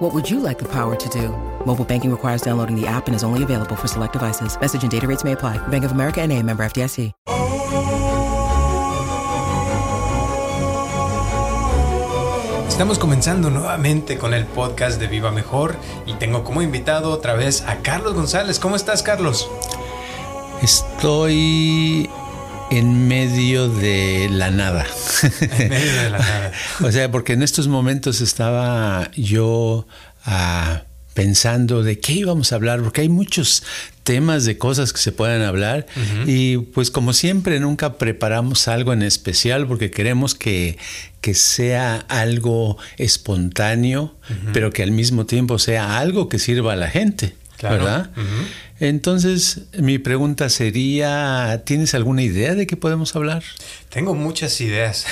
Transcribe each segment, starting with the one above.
What would you like the power to do? Mobile banking requires downloading the app and is only available for select devices. Message and data rates may apply. Bank of America and a member FDIC. Estamos comenzando nuevamente con el podcast de Viva Mejor y tengo como invitado otra vez a Carlos González. ¿Cómo estás, Carlos? Estoy en medio de la nada. En medio de la nada. o sea, porque en estos momentos estaba yo ah, pensando de qué íbamos a hablar, porque hay muchos temas de cosas que se pueden hablar y pues como siempre nunca preparamos algo en especial porque queremos que, que sea algo espontáneo, pero que al mismo tiempo sea algo que sirva a la gente. Claro. ¿Verdad? Entonces, mi pregunta sería, ¿tienes alguna idea de qué podemos hablar? Tengo muchas ideas.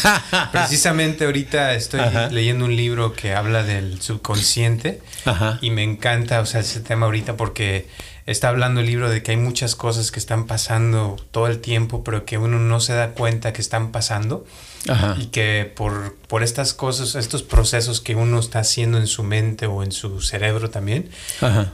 Precisamente ahorita estoy Ajá. leyendo un libro que habla del subconsciente Ajá. y me encanta, o sea, ese tema ahorita porque está hablando el libro de que hay muchas cosas que están pasando todo el tiempo, pero que uno no se da cuenta que están pasando. Ajá. Y que por, por estas cosas, estos procesos que uno está haciendo en su mente o en su cerebro también,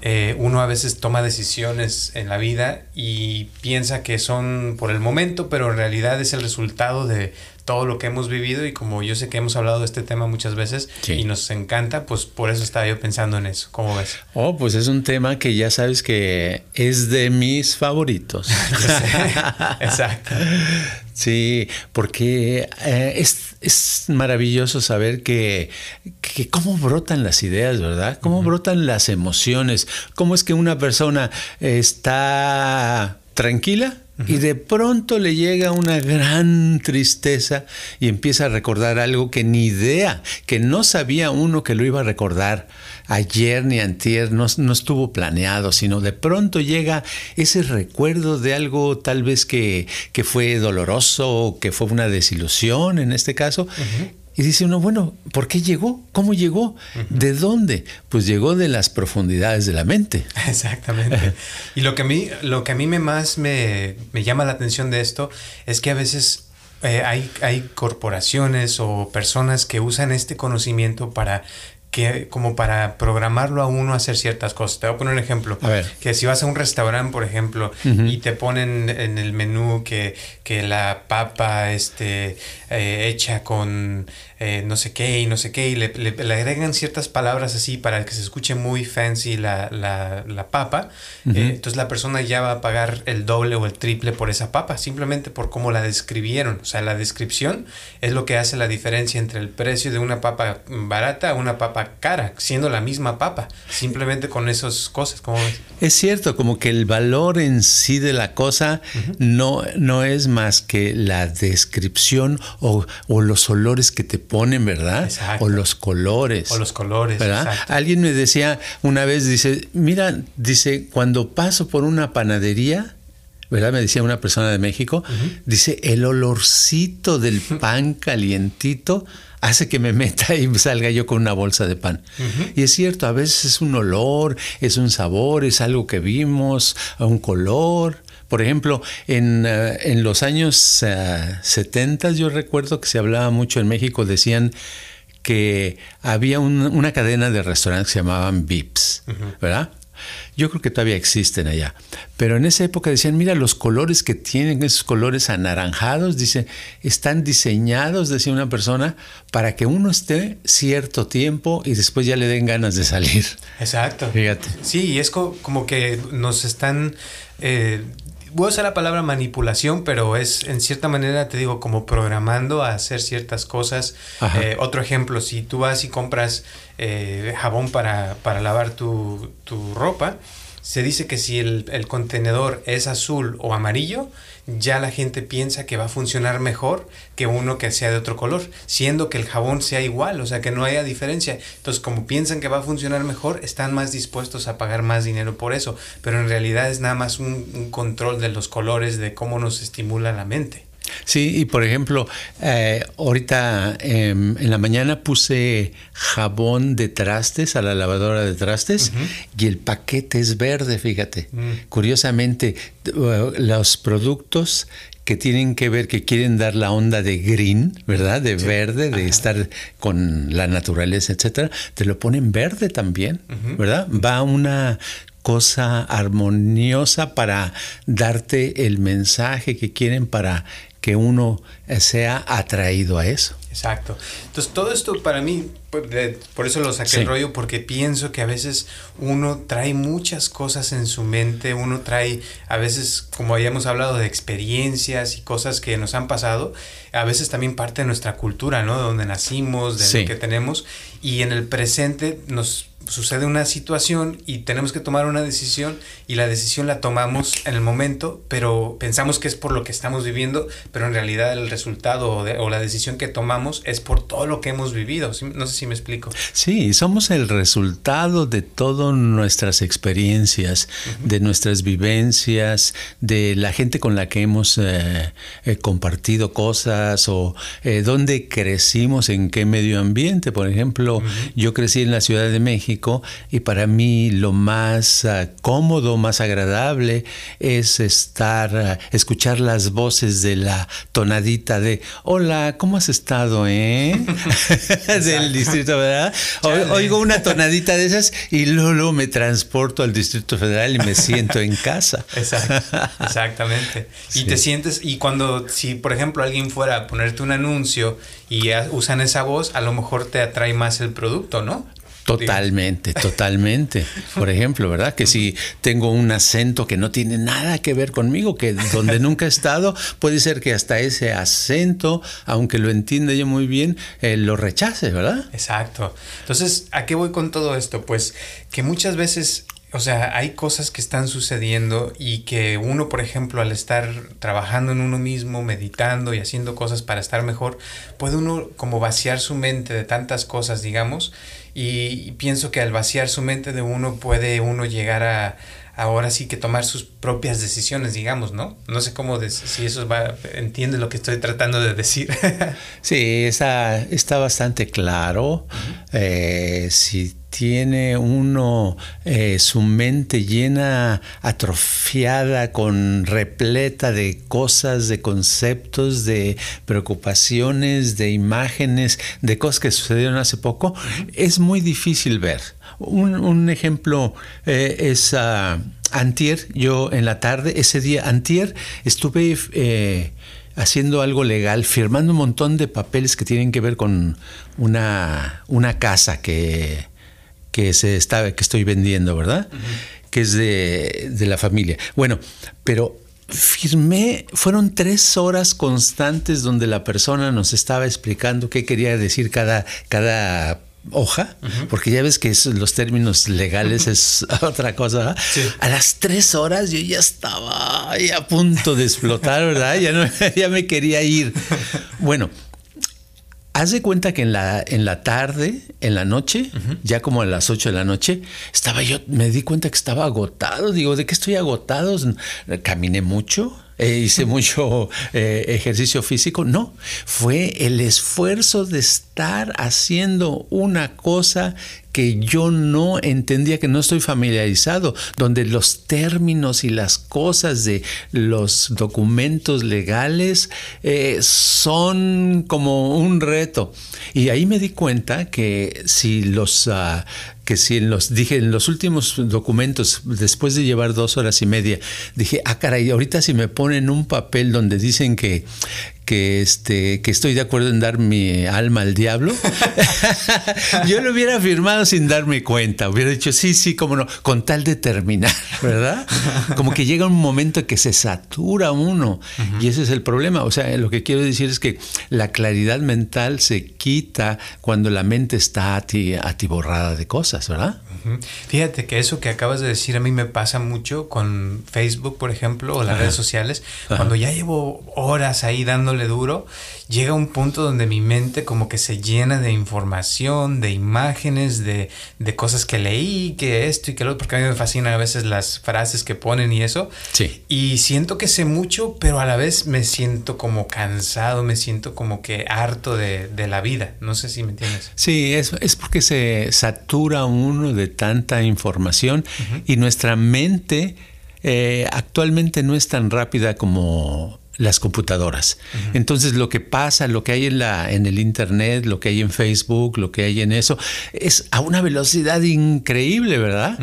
eh, uno a veces toma decisiones en la vida y piensa que son por el momento, pero en realidad es el resultado de todo lo que hemos vivido y como yo sé que hemos hablado de este tema muchas veces Sí. y nos encanta, pues por eso estaba yo pensando en eso. ¿Cómo ves? Oh, pues es un tema que ya sabes que es de mis favoritos. Exacto. Sí, porque eh, es, es maravilloso saber que, que cómo brotan las ideas, ¿verdad? Cómo brotan las emociones, cómo es que una persona está tranquila y de pronto le llega una gran tristeza y empieza a recordar algo que ni idea, que no sabía uno que lo iba a recordar ayer ni antier, no, no estuvo planeado, sino de pronto llega ese recuerdo de algo tal vez que, que fue doloroso, que fue una desilusión en este caso. Y dice uno, bueno, ¿por qué llegó? ¿Cómo llegó? ¿De dónde? Pues llegó de las profundidades de la mente. Exactamente. Y lo que a mí, lo que a mí me más me, me llama la atención de esto es que a veces eh, hay, hay corporaciones o personas que usan este conocimiento para que como para programarlo a uno a hacer ciertas cosas. Te voy a poner un ejemplo. A ver. Que si vas a un restaurante, por ejemplo, y te ponen en el menú que, que la papa este, eh, hecha con eh, no sé qué y no sé qué, y le, le- le agregan ciertas palabras así para que se escuche muy fancy la, la- la papa, eh, entonces la persona ya va a pagar el doble o el triple por esa papa, simplemente por cómo la describieron. O sea, la descripción es lo que hace la diferencia entre el precio de una papa barata a una papa cara, siendo la misma papa, simplemente con esas cosas. como ves? Es cierto, como que el valor en sí de la cosa no, no es más que la descripción o, o los olores que te ponen, ¿verdad? Exacto. O los colores. O los colores. ¿verdad? exacto. Alguien me decía una vez, dice, mira, dice, cuando paso por una panadería, ¿verdad? Me decía una persona de México, dice, el olorcito del pan calientito hace que me meta y salga yo con una bolsa de pan. Y es cierto, a veces es un olor, es un sabor, es algo que vimos, un color. Por ejemplo, en, eh, en los años eh, 70 yo recuerdo que se hablaba mucho en México, decían que había un- una cadena de restaurantes que se llamaban Vips, ¿verdad? Yo creo que todavía existen allá. Pero en esa época decían, mira, los colores que tienen, esos colores anaranjados, dice, están diseñados, decía una persona, para que uno esté cierto tiempo y después ya le den ganas de salir. Exacto. Fíjate. Sí, y es co- como que nos están... eh, voy a usar la palabra manipulación, pero es en cierta manera, te digo, como programando a hacer ciertas cosas. Eh, otro ejemplo, si tú vas y compras eh, jabón para, para lavar tu, tu ropa, se dice que si el, el, contenedor es azul o amarillo, ya la gente piensa que va a funcionar mejor que uno que sea de otro color, siendo que el jabón sea igual, o sea, que no haya diferencia. Entonces, como piensan que va a funcionar mejor, están más dispuestos a pagar más dinero por eso, pero en realidad es nada más un, un control de los colores, de cómo nos estimula la mente. Sí, y por ejemplo, eh, ahorita eh, en la mañana puse jabón de trastes a la lavadora de trastes uh -huh. y el paquete es verde, fíjate. Mm. Curiosamente, uh, los productos que tienen que ver, que quieren dar la onda de green, ¿verdad? De sí. verde, de Ajá. estar con la naturaleza, etcétera, te lo ponen verde también, uh -huh. ¿verdad? Va una cosa armoniosa para darte el mensaje que quieren para que uno sea atraído a eso. Exacto. Entonces, todo esto para mí, por eso lo saqué sí. el rollo, porque pienso que a veces uno trae muchas cosas en su mente, uno trae, a veces, como habíamos hablado, de experiencias y cosas que nos han pasado, a veces también parte de nuestra cultura, ¿no? De donde nacimos, de sí. lo que tenemos, y en el presente nos sucede una situación y tenemos que tomar una decisión y la decisión la tomamos en el momento, pero pensamos que es por lo que estamos viviendo, pero en realidad el resultado o, de, o la decisión que tomamos es por todo lo que hemos vivido. No sé si me explico. Sí, somos el resultado de todas nuestras experiencias, uh -huh. de nuestras vivencias, de la gente con la que hemos eh, eh, compartido cosas o eh, dónde crecimos, en qué medio ambiente. Por ejemplo, uh -huh. yo crecí en la Ciudad de México y para mí lo más uh, cómodo, más agradable es estar, uh, escuchar las voces de la tonadita de hola, ¿cómo has estado, eh? Del distrito, ¿verdad? O, oigo una tonadita de esas y luego, luego, me transporto al Distrito Federal y me siento en casa. Exacto, exactamente. Sí. Y te sientes, y cuando, si por ejemplo alguien fuera a ponerte un anuncio y usan esa voz, a lo mejor te atrae más el producto, ¿no? Totalmente, totalmente. Por ejemplo, ¿verdad? Que si tengo un acento que no tiene nada que ver conmigo, que donde nunca he estado, puede ser que hasta ese acento, aunque lo entienda yo muy bien, eh, lo rechace, ¿verdad? Exacto. Entonces, ¿a qué voy con todo esto? Pues que muchas veces o sea, hay cosas que están sucediendo y que uno, por ejemplo, al estar trabajando en uno mismo, meditando y haciendo cosas para estar mejor, puede uno como vaciar su mente de tantas cosas, digamos, y, pienso que al vaciar su mente de uno puede uno llegar a ahora sí que tomar sus propias decisiones, digamos, ¿no? No sé cómo, si eso va, entiende lo que estoy tratando de decir. sí, está, está bastante claro. Uh -huh. eh, si tiene uno eh, su mente llena, atrofiada, con repleta de cosas, de conceptos, de preocupaciones, de imágenes, de cosas que sucedieron hace poco, es muy difícil ver. Un, un ejemplo eh, es uh, antier, yo en la tarde, ese día antier, estuve... Eh, haciendo algo legal, firmando un montón de papeles que tienen que ver con una, una casa que, que se está, que estoy vendiendo, ¿verdad? Uh -huh. Que es de, de, la familia. Bueno, pero firmé, fueron tres horas constantes donde la persona nos estaba explicando qué quería decir cada, cada hoja, uh -huh. porque ya ves que es, los términos legales es otra cosa. Sí. A las tres horas yo ya estaba ahí a punto de explotar, ¿verdad? Ya, no, ya me quería ir. Bueno, Haz de cuenta que en la, en la tarde, en la noche, uh -huh. ya como a las 8 de la noche, estaba yo, me di cuenta que estaba agotado. Digo, ¿de qué estoy agotado? Caminé mucho, eh, hice mucho eh, ejercicio físico. No, fue el esfuerzo de estar haciendo una cosa que yo no entendía, que no estoy familiarizado, donde los términos y las cosas de los documentos legales eh, son como un reto. Y ahí me di cuenta que si los... Uh, que si los, dije, en los últimos documentos, después de llevar dos horas y media, dije, ah, caray, ahorita si me ponen un papel donde dicen que, que, este, que estoy de acuerdo en dar mi alma al diablo, yo lo hubiera firmado sin darme cuenta. Hubiera dicho, sí, sí, cómo no, con tal de terminar, ¿verdad? Como que llega un momento que se satura uno. Y ese es el problema. O sea, lo que quiero decir es que la claridad mental se quita cuando la mente está atiborrada de cosas, ¿verdad? Fíjate que eso que acabas de decir a mí me pasa mucho con Facebook, por ejemplo, o las redes sociales. Cuando ya llevo horas ahí dándole duro, llega un punto donde mi mente como que se llena de información, de imágenes, de, de cosas que leí, que esto y que lo otro, porque a mí me fascinan a veces las frases que ponen y eso. Sí. Y siento que sé mucho, pero a la vez me siento como cansado, me siento como que harto de, de la vida. No sé si me entiendes. Sí, es, es porque se satura uno de tanta información y nuestra mente eh, actualmente no es tan rápida como las computadoras. Entonces lo que pasa, lo que hay en la en el internet, lo que hay en Facebook, lo que hay en eso es a una velocidad increíble, ¿verdad?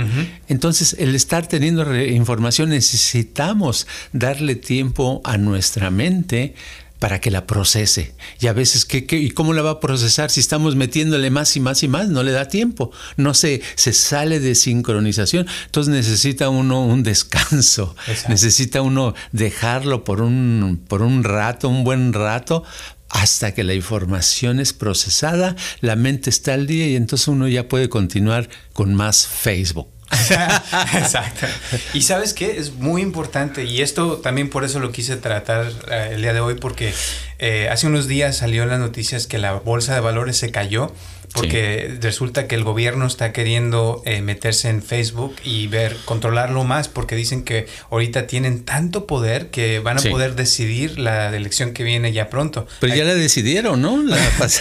Entonces el estar teniendo información necesitamos darle tiempo a nuestra mente para que la procese. Y a veces, ¿qué, y cómo la va a procesar si estamos metiéndole más y más y más? No le da tiempo. No se, se sale de sincronización. Entonces necesita uno un descanso. Necesita uno dejarlo por un, por un rato, un buen rato, hasta que la información es procesada, la mente está al día y entonces uno ya puede continuar con más Facebook. Exacto. Y sabes qué, es muy importante, y esto también por eso lo quise tratar eh, el día de hoy, porque eh, hace unos días salió en las noticias que la bolsa de valores se cayó porque resulta que el gobierno está queriendo eh, meterse en Facebook y ver, controlarlo más, porque dicen que ahorita tienen tanto poder que van a poder decidir la elección que viene ya pronto. Pero ya la decidieron, ¿no? La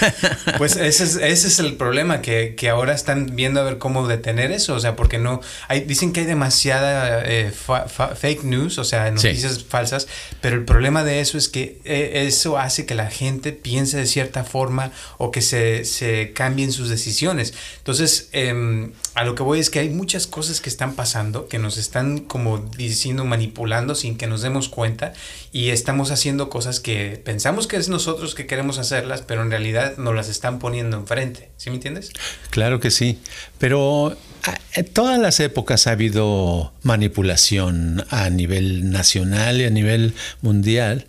pues ese es, ese es el problema, que, que, ahora están viendo a ver cómo detener eso, o sea, porque no, hay, dicen que hay demasiada eh, fake news, o sea, noticias falsas, pero el problema de eso es que eh, eso hace que la gente piense de cierta forma o que se, se cambie en sus decisiones. Entonces, em, a lo que voy es que hay muchas cosas que están pasando, que nos están como diciendo, manipulando sin que nos demos cuenta y estamos haciendo cosas que pensamos que es nosotros que queremos hacerlas, pero en realidad nos las están poniendo enfrente. ¿Sí me entiendes? Claro que sí, pero en todas las épocas ha habido manipulación a nivel nacional y a nivel mundial.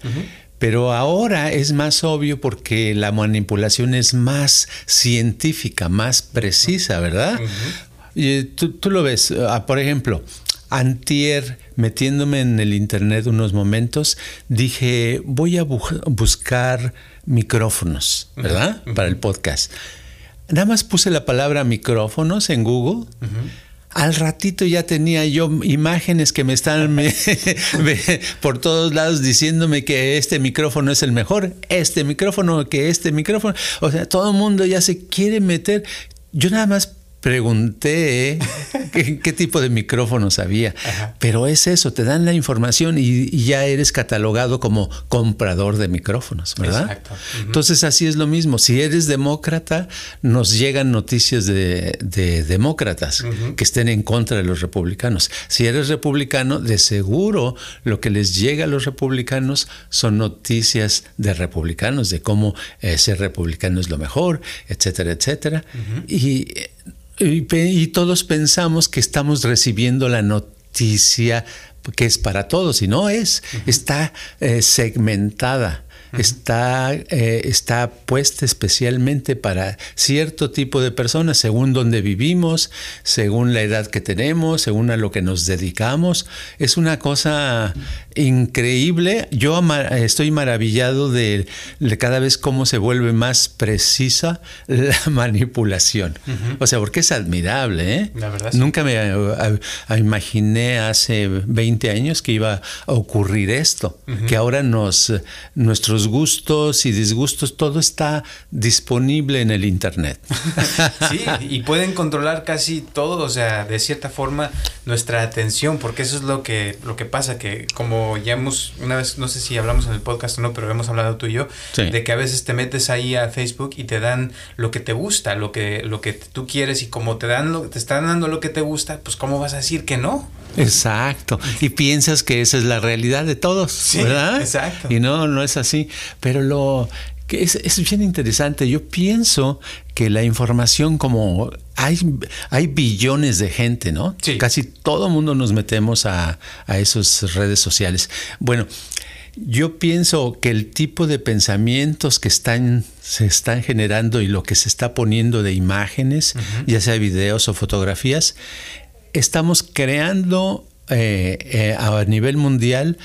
Pero ahora es más obvio porque la manipulación es más científica, más precisa, ¿verdad? y tú, lo ves, ah, por ejemplo, antier, metiéndome en el internet unos momentos, dije, voy a buscar micrófonos, ¿verdad? Para el podcast. Nada más puse la palabra micrófonos en Google. Al ratito ya tenía yo imágenes que me están por todos lados diciéndome que este micrófono es el mejor, este micrófono, que este micrófono. O sea, todo el mundo ya se quiere meter. Yo nada más pregunté qué, tipo de micrófonos había, pero es eso, te dan la información y, ya eres catalogado como comprador de micrófonos, ¿verdad? Exacto. Entonces así es lo mismo, si eres demócrata, nos llegan noticias de, demócratas que estén en contra de los republicanos. Si eres republicano, de seguro lo que les llega a los republicanos son noticias de republicanos, de cómo eh, ser republicano es lo mejor, etcétera, etcétera. Y y, todos pensamos que estamos recibiendo la noticia que es para todos y no es, está eh, segmentada está, eh, está puesta especialmente para cierto tipo de personas, según donde vivimos, según la edad que tenemos, según a lo que nos dedicamos. Es una cosa increíble. Yo estoy maravillado de, cada vez cómo se vuelve más precisa la manipulación. O sea, porque es admirable. ¿eh? Nunca me imaginé hace 20 años que iba a ocurrir esto, que ahora nos, nuestros gustos y disgustos, todo está disponible en el Internet. sí, y pueden controlar casi todo, o sea, de cierta forma, nuestra atención, porque eso es lo que, lo que pasa, que como ya hemos, una vez, no sé si hablamos en el podcast o no, pero hemos hablado tú y yo, de que a veces te metes ahí a Facebook y te dan lo que te gusta, lo que, lo que tú quieres, y como te dan lo, te están dando lo que te gusta, pues ¿cómo vas a decir que no? Exacto. Y piensas que esa es la realidad de todos, ¿verdad? Exacto. Y no, no es así. Pero lo que es, es, bien interesante. Yo pienso que la información como hay, hay billones de gente, ¿no? Sí. Casi todo mundo nos metemos a, a esas redes sociales. Bueno, yo pienso que el tipo de pensamientos que están, se están generando y lo que se está poniendo de imágenes, uh -huh. ya sea videos o fotografías, estamos creando eh, eh, a nivel mundial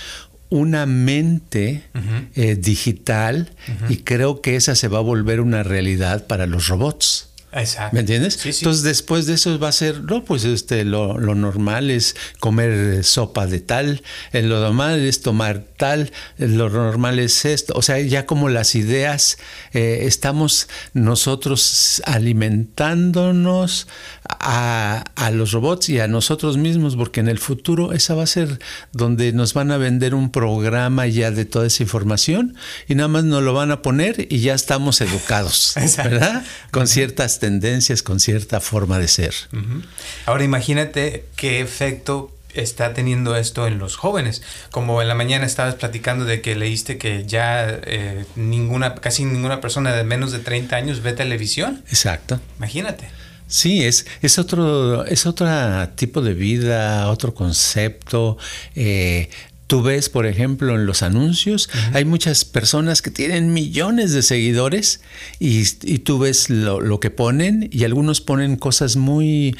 una mente uh -huh. eh, digital uh -huh. y creo que esa se va a volver una realidad para los robots. Exacto. ¿Me entiendes? Sí, sí. Entonces después de eso va a ser, no, pues este, lo, lo, normal es comer sopa de tal, lo normal es tomar tal, lo normal es esto. O sea, ya como las ideas, eh, estamos nosotros alimentándonos a, a, los robots y a nosotros mismos, porque en el futuro esa va a ser donde nos van a vender un programa ya de toda esa información y nada más nos lo van a poner y ya estamos educados, ¿verdad? Con ciertas tendencias, con cierta forma de ser. Uh -huh. Ahora imagínate qué efecto está teniendo esto en los jóvenes. Como en la mañana estabas platicando de que leíste que ya eh, ninguna, casi ninguna persona de menos de 30 años ve televisión. Exacto. Imagínate. Sí, es, es otro, es otro tipo de vida, otro concepto. Eh, Tú ves, por ejemplo, en los anuncios, uh -huh. hay muchas personas que tienen millones de seguidores y, y tú ves lo, lo, que ponen y algunos ponen cosas muy,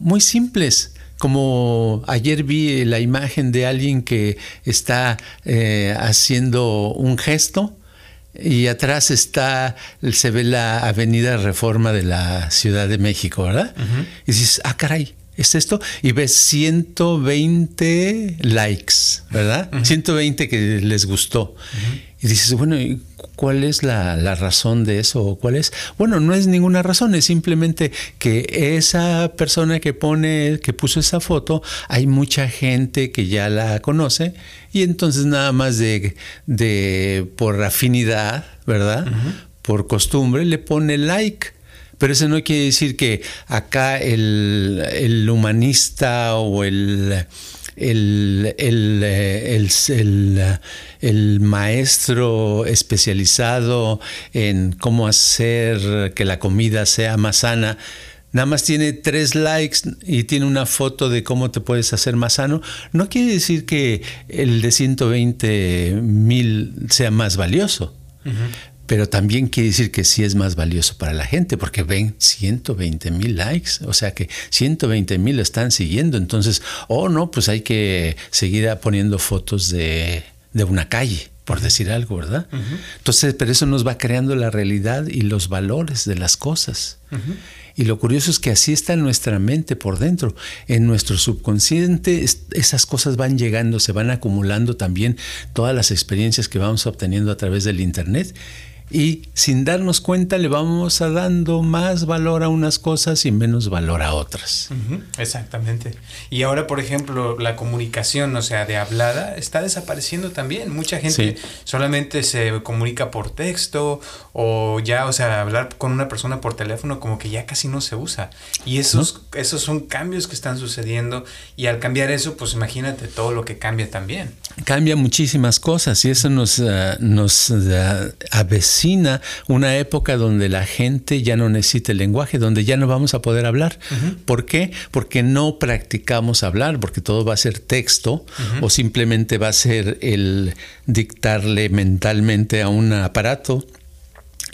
muy simples. Como ayer vi la imagen de alguien que está eh, haciendo un gesto y atrás está, se ve la avenida Reforma de la Ciudad de México, ¿verdad? Uh -huh. Y dices, ah, caray, es esto y ves 120 likes, ¿verdad? Uh -huh. 120 que les gustó. Uh -huh. Y dices, bueno, ¿cuál es la, la, razón de eso? ¿Cuál es? Bueno, no es ninguna razón, es simplemente que esa persona que pone, que puso esa foto, hay mucha gente que ya la conoce y entonces nada más de, de por afinidad, ¿verdad? Por costumbre, le pone like. Pero eso no quiere decir que acá el, el humanista o el, el, el, el, el, maestro especializado en cómo hacer que la comida sea más sana, nada más tiene tres likes y tiene una foto de cómo te puedes hacer más sano, no quiere decir que el de 120 mil sea más valioso. Pero también quiere decir que sí es más valioso para la gente, porque ven 120 mil likes, o sea que 120 mil están siguiendo, entonces, oh no, pues hay que seguir poniendo fotos de, de una calle, por decir algo, ¿verdad? Uh -huh. Entonces, pero eso nos va creando la realidad y los valores de las cosas. Uh -huh. Y lo curioso es que así está en nuestra mente por dentro. En nuestro subconsciente esas cosas van llegando, se van acumulando también todas las experiencias que vamos obteniendo a través del Internet y sin darnos cuenta le vamos a dando más valor a unas cosas y menos valor a otras. Uh -huh, exactamente. Y ahora, por ejemplo, la comunicación, o sea, de hablada, está desapareciendo también. Mucha gente sí. solamente se comunica por texto o ya, o sea, hablar con una persona por teléfono como que ya casi no se usa. Y esos, ¿no? esos son cambios que están sucediendo y al cambiar eso, pues imagínate todo lo que cambia también. Cambia muchísimas cosas y eso nos, uh, nos uh, avecina una época donde la gente ya no necesita el lenguaje, donde ya no vamos a poder hablar. Uh -huh. ¿Por qué? Porque no practicamos hablar, porque todo va a ser texto uh -huh. o simplemente va a ser el dictarle mentalmente a un aparato.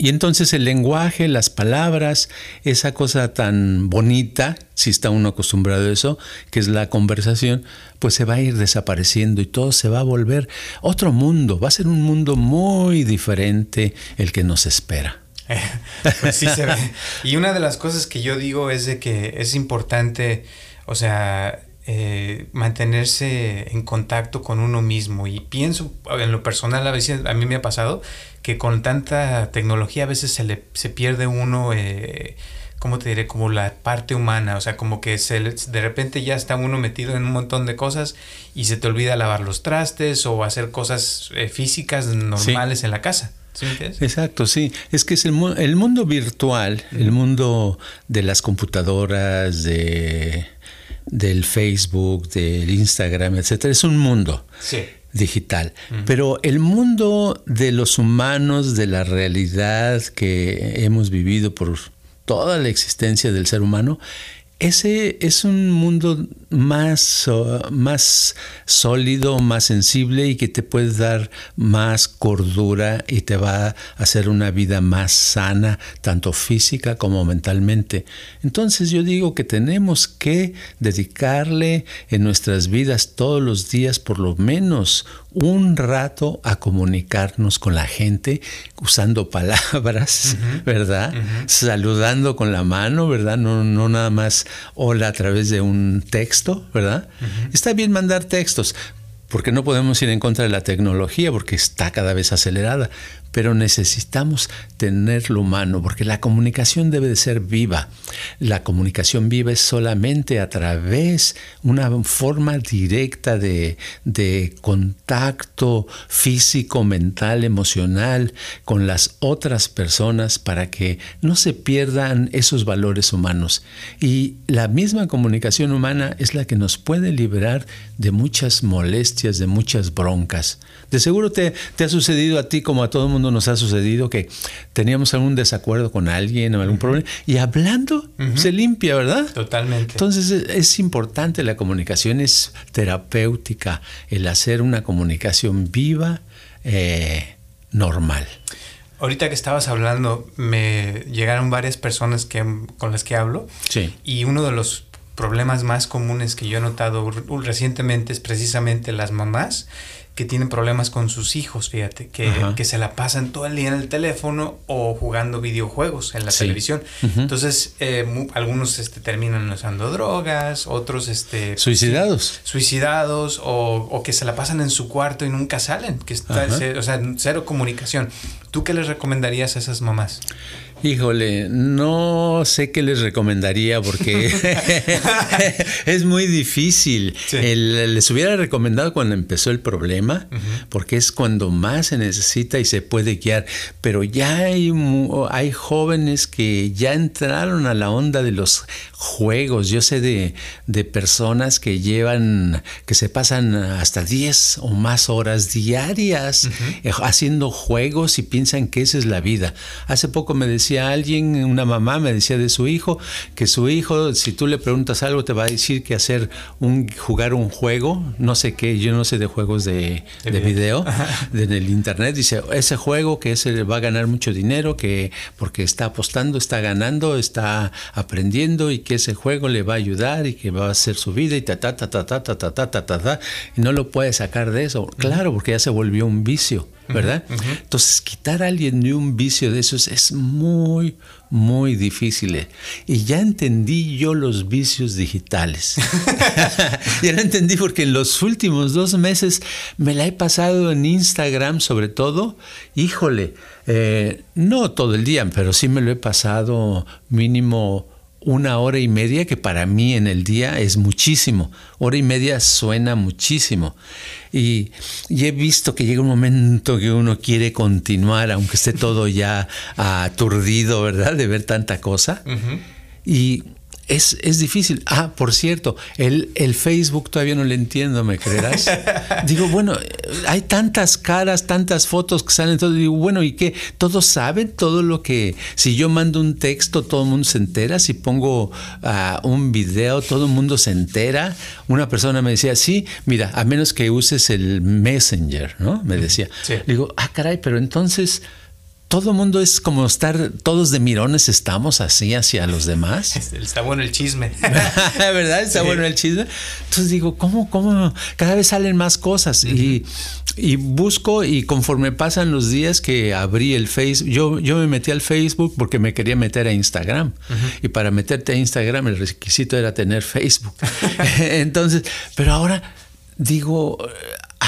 Y entonces el lenguaje, las palabras, esa cosa tan bonita, si está uno acostumbrado a eso, que es la conversación, pues se va a ir desapareciendo y todo se va a volver otro mundo, va a ser un mundo muy diferente el que nos espera. pues sí se ve. Y una de las cosas que yo digo es de que es importante, o sea, eh, mantenerse en contacto con uno mismo. Y pienso, en lo personal, a veces a mí me ha pasado que con tanta tecnología a veces se le se pierde uno, eh, ¿cómo te diré? Como la parte humana, o sea, como que se, de repente ya está uno metido en un montón de cosas y se te olvida lavar los trastes o hacer cosas eh, físicas normales sí. en la casa. ¿Sí Exacto, sí. Es que es el, el mundo virtual, el mundo de las computadoras, de del Facebook, del Instagram, etcétera, es un mundo. Sí. digital. Pero el mundo de los humanos, de la realidad que hemos vivido por toda la existencia del ser humano, ese es un mundo más, más sólido, más sensible y que te puede dar más cordura y te va a hacer una vida más sana, tanto física como mentalmente. Entonces yo digo que tenemos que dedicarle en nuestras vidas todos los días por lo menos un rato a comunicarnos con la gente usando palabras, ¿verdad? Saludando con la mano, ¿verdad? No, no nada más hola a través de un texto, ¿verdad? Está bien mandar textos, porque no podemos ir en contra de la tecnología, porque está cada vez acelerada, pero necesitamos tenerlo humano, porque la comunicación debe de ser viva. La comunicación viva es solamente a través una forma directa de, de contacto físico, mental, emocional con las otras personas para que no se pierdan esos valores humanos. Y la misma comunicación humana es la que nos puede liberar de muchas molestias, de muchas broncas. De seguro te, te ha sucedido a ti como a todo mundo nos ha sucedido que teníamos algún desacuerdo con alguien o algún problema y hablando se limpia, ¿verdad? Totalmente. Entonces es, importante la comunicación, es terapéutica, el hacer una comunicación viva, eh, normal. Ahorita que estabas hablando, me llegaron varias personas que, con las que hablo. Sí. Y uno de los problemas más comunes que yo he notado recientemente es precisamente las mamás que tienen problemas con sus hijos, fíjate, que, que, se la pasan todo el día en el teléfono o jugando videojuegos en la televisión. Entonces, eh, algunos este, terminan usando drogas, otros... Este, suicidados. suicidados o, o, que se la pasan en su cuarto y nunca salen, que está, o sea, cero comunicación. ¿Tú qué les recomendarías a esas mamás? Híjole, no sé qué les recomendaría porque es muy difícil. les hubiera recomendado cuando empezó el problema, porque es cuando más se necesita y se puede guiar. Pero ya hay, hay jóvenes que ya entraron a la onda de los juegos. Yo sé de, de personas que llevan, que se pasan hasta 10 o más horas diarias haciendo juegos y piensan que esa es la vida. Hace poco me decía alguien, una mamá me decía de su hijo, que su hijo, si tú le preguntas algo, te va a decir que hacer un, jugar un juego, no sé qué, yo no sé de juegos de, de video, en el internet, dice, ese juego que ese va a ganar mucho dinero, que porque está apostando, está ganando, está aprendiendo y que ese juego le va a ayudar y que va a hacer su vida y ta ta ta ta ta ta ta ta ta ta, y no lo puede sacar de eso, claro, porque ya se volvió un vicio. ¿Verdad? Entonces, quitar a alguien de un vicio de esos es muy, muy difícil. Y ya entendí yo los vicios digitales. ya lo entendí porque en los últimos dos meses me la he pasado en Instagram sobre todo. Híjole, eh, no todo el día, pero sí me lo he pasado mínimo una hora y media, que para mí en el día es muchísimo. Hora y media suena muchísimo. Y, he visto que llega un momento que uno quiere continuar, aunque esté todo ya aturdido, ¿verdad? De ver tanta cosa. Y es, es, difícil. Ah, por cierto, el, el, Facebook todavía no le entiendo, ¿me creerás? digo, bueno, hay tantas caras, tantas fotos que salen, todo. Digo, bueno, ¿y qué? ¿Todos saben todo lo que... Si yo mando un texto, todo el mundo se entera. Si pongo uh, un video, todo el mundo se entera. Una persona me decía, sí, mira, a menos que uses el Messenger, ¿no? Me decía. Digo, ah, caray, pero entonces todo mundo es como estar, todos de mirones estamos así hacia los demás. Está bueno el chisme. ¿Verdad? Está bueno el chisme. Entonces digo, ¿cómo, cómo? Cada vez salen más cosas y, busco y conforme pasan los días que abrí el Facebook, yo, yo me metí al Facebook porque me quería meter a Instagram. Y para meterte a Instagram el requisito era tener Facebook. Entonces, pero ahora digo,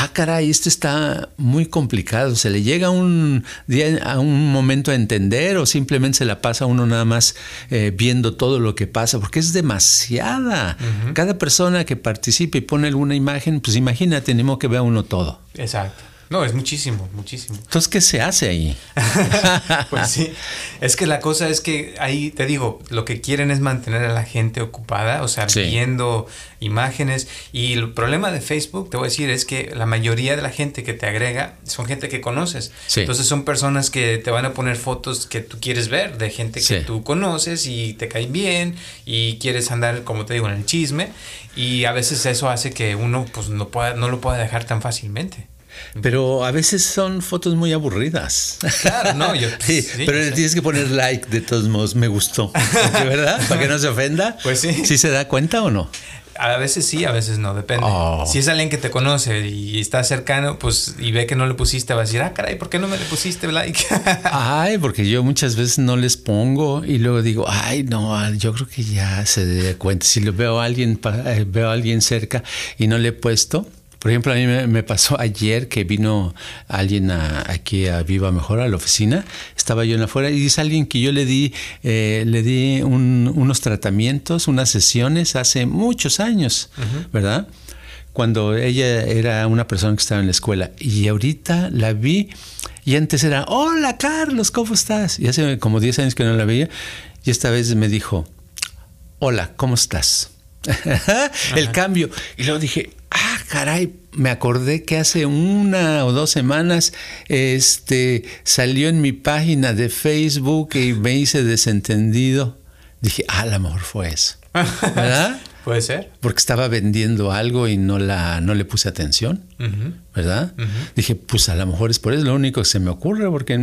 ah, caray, esto está muy complicado. Se le llega un día, a un momento a entender o simplemente se la pasa uno nada más eh, viendo todo lo que pasa, porque es demasiada. Cada persona que participe y pone alguna imagen, pues imagínate, ni modo que vea uno todo. Exacto. No, es muchísimo, muchísimo. Entonces, ¿qué se hace ahí? pues sí, es que la cosa es que ahí te digo, lo que quieren es mantener a la gente ocupada, o sea, viendo imágenes. Y el problema de Facebook, te voy a decir, es que la mayoría de la gente que te agrega son gente que conoces. Entonces son personas que te van a poner fotos que tú quieres ver, de gente que tú conoces y te cae bien y quieres andar, como te digo, en el chisme. Y a veces eso hace que uno pues no, pueda, no lo pueda dejar tan fácilmente. Pero a veces son fotos muy aburridas. Claro, no, yo. sí, pero le tienes que poner like de todos modos, me gustó. ¿Verdad? Para que no se ofenda. Pues sí. ¿Sí se da cuenta o no? A veces sí, a veces no, depende. Oh. Si es alguien que te conoce y está cercano, pues y ve que no le pusiste, va a decir, ah, caray, ¿por qué no me le pusiste like? ay, porque yo muchas veces no les pongo y luego digo, ay, no, yo creo que ya se dé cuenta. Si lo veo a alguien, eh, veo a alguien cerca y no le he puesto, por ejemplo, a mí me, pasó ayer que vino alguien aquí a Viva Mejor, a la oficina. Estaba yo en afuera y es alguien que yo le di, eh, le di unos tratamientos, unas sesiones hace muchos años, ¿verdad? Cuando ella era una persona que estaba en la escuela. Y ahorita la vi y antes era, hola Carlos, ¿cómo estás? Y hace como 10 años que no la veía. Y esta vez me dijo, hola, ¿cómo estás? el cambio. Y luego dije, caray, me acordé que hace una o dos semanas este, salió en mi página de Facebook y me hice desentendido. Dije, ah, a lo mejor fue eso. ¿Verdad? Puede ser. Porque estaba vendiendo algo y no, la, no le puse atención. ¿Verdad? Dije, pues a lo mejor es por eso lo único que se me ocurre, porque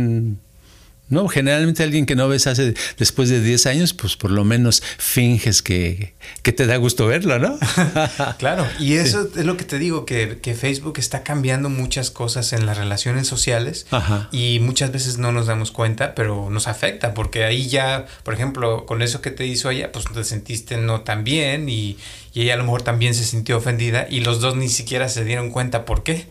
no, generalmente alguien que no ves hace después de 10 años, pues por lo menos finges que, te da gusto verlo, ¿no? claro, y eso es lo que te digo, que, Facebook está cambiando muchas cosas en las relaciones sociales y muchas veces no nos damos cuenta, pero nos afecta, porque ahí ya, por ejemplo, con eso que te hizo ella, pues te sentiste no tan bien y, y ella a lo mejor también se sintió ofendida y los dos ni siquiera se dieron cuenta por qué.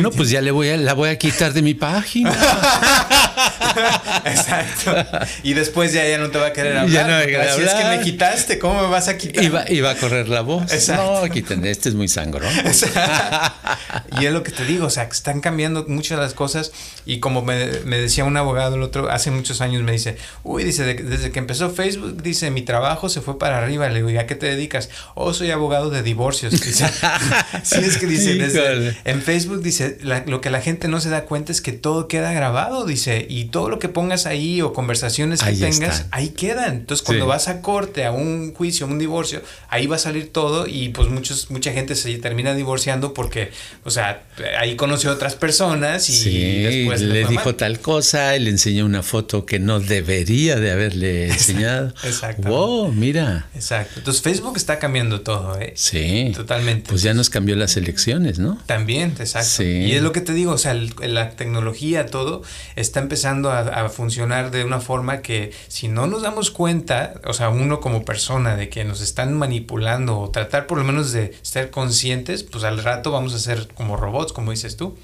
No, pues ya le voy a, la voy a quitar de mi página. Exacto. Y después ya, ya no te va a querer hablar. Ya no va a querer hablar. Si es que me quitaste, ¿cómo me vas a quitar? Iba, a correr la voz. Exacto. No, quiten, este es muy sangro. y es lo que te digo, o sea, están cambiando muchas las cosas. Y como me, decía un abogado el otro, hace muchos años me dice, uy, dice, desde que empezó Facebook, dice, mi trabajo se fue para arriba. Le digo, ¿a qué te dedicas? Oh, soy abogado de divorcios. Dice, sí, es que dice, desde, en Facebook dice, lo que la gente no se da cuenta es que todo queda grabado, dice, y todo lo que pongas ahí o conversaciones que tengas, ahí quedan. Entonces, cuando vas a corte, a un juicio, a un divorcio, ahí va a salir todo y pues muchos, mucha gente se termina divorciando porque, o sea, ahí conoció a otras personas y después le, dijo tal cosa y le enseñó una foto que no debería de haberle enseñado. Exacto. Wow, mira. Exacto. Entonces, Facebook está cambiando todo, ¿eh? Sí. Totalmente. Pues ya nos cambió las elecciones, ¿no? También, exacto. Y es lo que te digo, o sea, la tecnología, todo, está empezando a, funcionar de una forma que si no nos damos cuenta, o sea, uno como persona de que nos están manipulando o tratar por lo menos de ser conscientes, pues al rato vamos a ser como robots, como dices tú.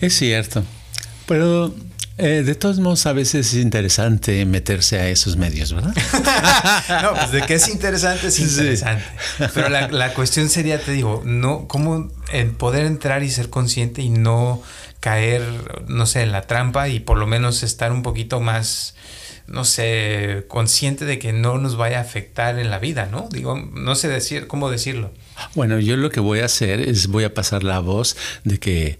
Es cierto. Pero eh, de todos modos, a veces es interesante meterse a esos medios, ¿verdad? no, pues de que es interesante, es interesante. Pero la, la, cuestión sería, te digo, no, cómo el poder entrar y ser consciente y no caer, no sé, en la trampa y por lo menos estar un poquito más, no sé, consciente de que no nos vaya a afectar en la vida, ¿no? Digo, no sé decir, cómo decirlo. Bueno, yo lo que voy a hacer es voy a pasar la voz de que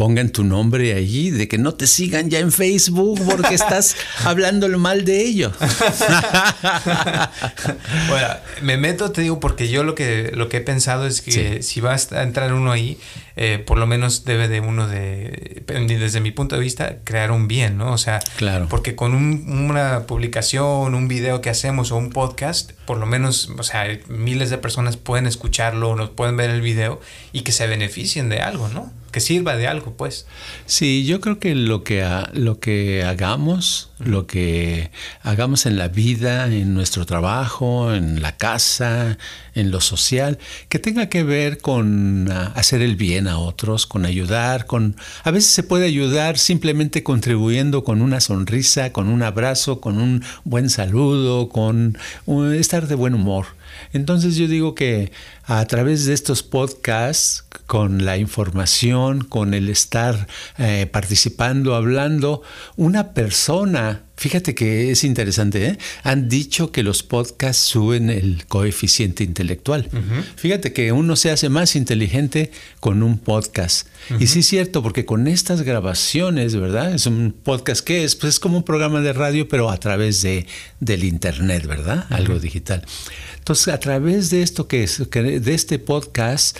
pongan tu nombre allí, de que no te sigan ya en Facebook porque estás hablando mal de ellos. bueno, me meto, te digo, porque yo lo que, lo que he pensado es que si vas a entrar uno ahí, eh, por lo menos debe de uno de, desde mi punto de vista, crear un bien, ¿no? O sea, claro. porque con una publicación, un video que hacemos o un podcast, por lo menos, o sea, miles de personas pueden escucharlo, nos pueden ver el video y que se beneficien de algo, ¿no? Que sirva de algo, pues. Sí, yo creo que lo que, lo que hagamos, lo que hagamos en la vida, en nuestro trabajo, en la casa, en lo social, que tenga que ver con ah, hacer el bien a otros, con ayudar, con a veces se puede ayudar simplemente contribuyendo con una sonrisa, con un abrazo, con un buen saludo, con estar de buen humor. Entonces yo digo que a través de estos podcasts, con la información, con el estar eh, participando, hablando, una persona, fíjate que es interesante, ¿eh? han dicho que los podcasts suben el coeficiente intelectual. Fíjate que uno se hace más inteligente con un podcast. Y sí es cierto, porque con estas grabaciones, ¿verdad? Es un podcast que es, pues es como un programa de radio, pero a través de, del internet, ¿verdad? Algo digital. Entonces, a través de esto que es, de este podcast,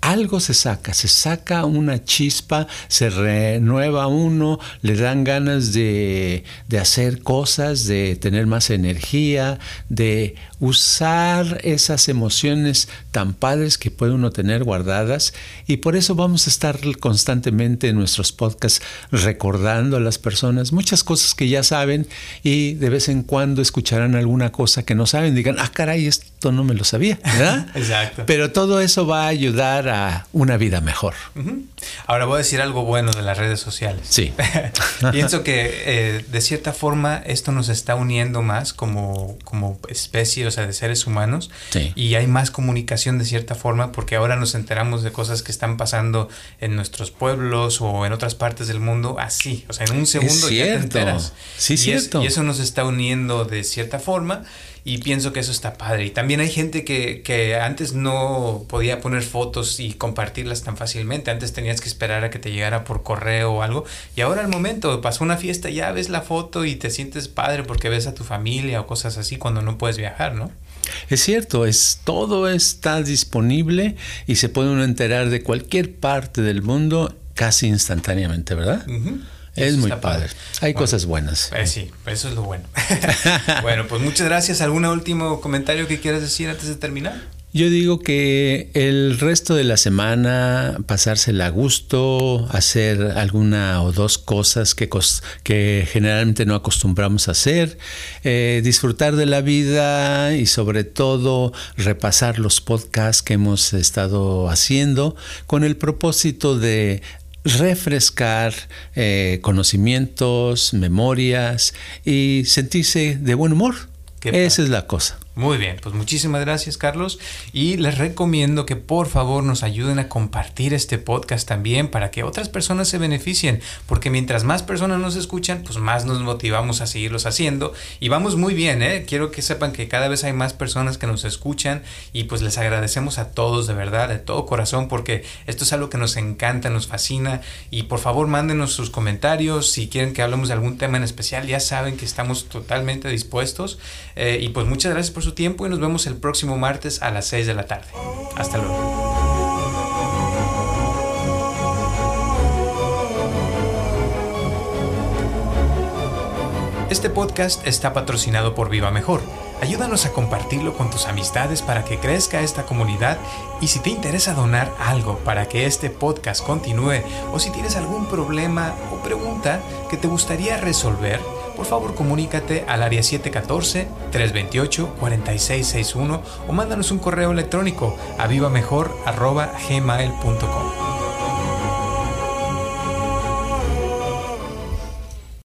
algo se saca, se saca una chispa, se renueva uno, le dan ganas de, de, hacer cosas, de tener más energía, de usar esas emociones tan padres que puede uno tener guardadas y por eso vamos a estar constantemente en nuestros podcasts recordando a las personas muchas cosas que ya saben y de vez en cuando escucharán alguna cosa que no saben, digan, ah caray, esto no me lo sabía, ¿verdad? Exacto. Pero todo eso va a ayudar a una vida mejor. Ahora voy a decir algo bueno de las redes sociales. Sí. Pienso que eh, de cierta forma esto nos está uniendo más como, como especie o sea, de seres humanos. Y hay más comunicación de cierta forma porque ahora nos enteramos de cosas que están pasando en nuestros pueblos o en otras partes del mundo así. O sea, en un segundo ya te enteras. Sí, y cierto. y eso nos está uniendo de cierta forma y pienso que eso está padre. Y también hay gente que, que, antes no podía poner fotos y compartirlas tan fácilmente. Antes tenías que esperar a que te llegara por correo o algo. Y ahora al momento, pasó una fiesta, ya ves la foto y te sientes padre porque ves a tu familia o cosas así cuando no puedes viajar, ¿no? Es cierto, es todo está disponible y se puede uno enterar de cualquier parte del mundo casi instantáneamente, ¿verdad? Es muy padre. Hay cosas buenas. Eh, sí, eso es lo bueno. bueno, pues muchas gracias. ¿Algún último comentario que quieras decir antes de terminar? Yo digo que el resto de la semana pasársela a gusto, hacer alguna o dos cosas que, que generalmente no acostumbramos a hacer, eh, disfrutar de la vida y sobre todo repasar los podcasts que hemos estado haciendo con el propósito de refrescar eh, conocimientos, memorias y sentirse de buen humor. Esa es la cosa. Muy bien, pues muchísimas gracias Carlos. Y les recomiendo que por favor nos ayuden a compartir este podcast también para que otras personas se beneficien, porque mientras más personas nos escuchan, pues más nos motivamos a seguirlos haciendo. Y vamos muy bien, ¿eh? quiero que sepan que cada vez hay más personas que nos escuchan y pues les agradecemos a todos de verdad, de todo corazón, porque esto es algo que nos encanta, nos fascina. Y por favor mándenos sus comentarios, si quieren que hablemos de algún tema en especial, ya saben que estamos totalmente dispuestos. Eh, y pues muchas gracias por su tiempo y nos vemos el próximo martes a las 6 de la tarde. Hasta luego. Este podcast está patrocinado por Viva Mejor. Ayúdanos a compartirlo con tus amistades para que crezca esta comunidad y si te interesa donar algo para que este podcast continúe o si tienes algún problema o pregunta que te gustaría resolver, por favor comunícate al área 714-328-4661 o mándanos un correo electrónico a vivamejor.gmail.com.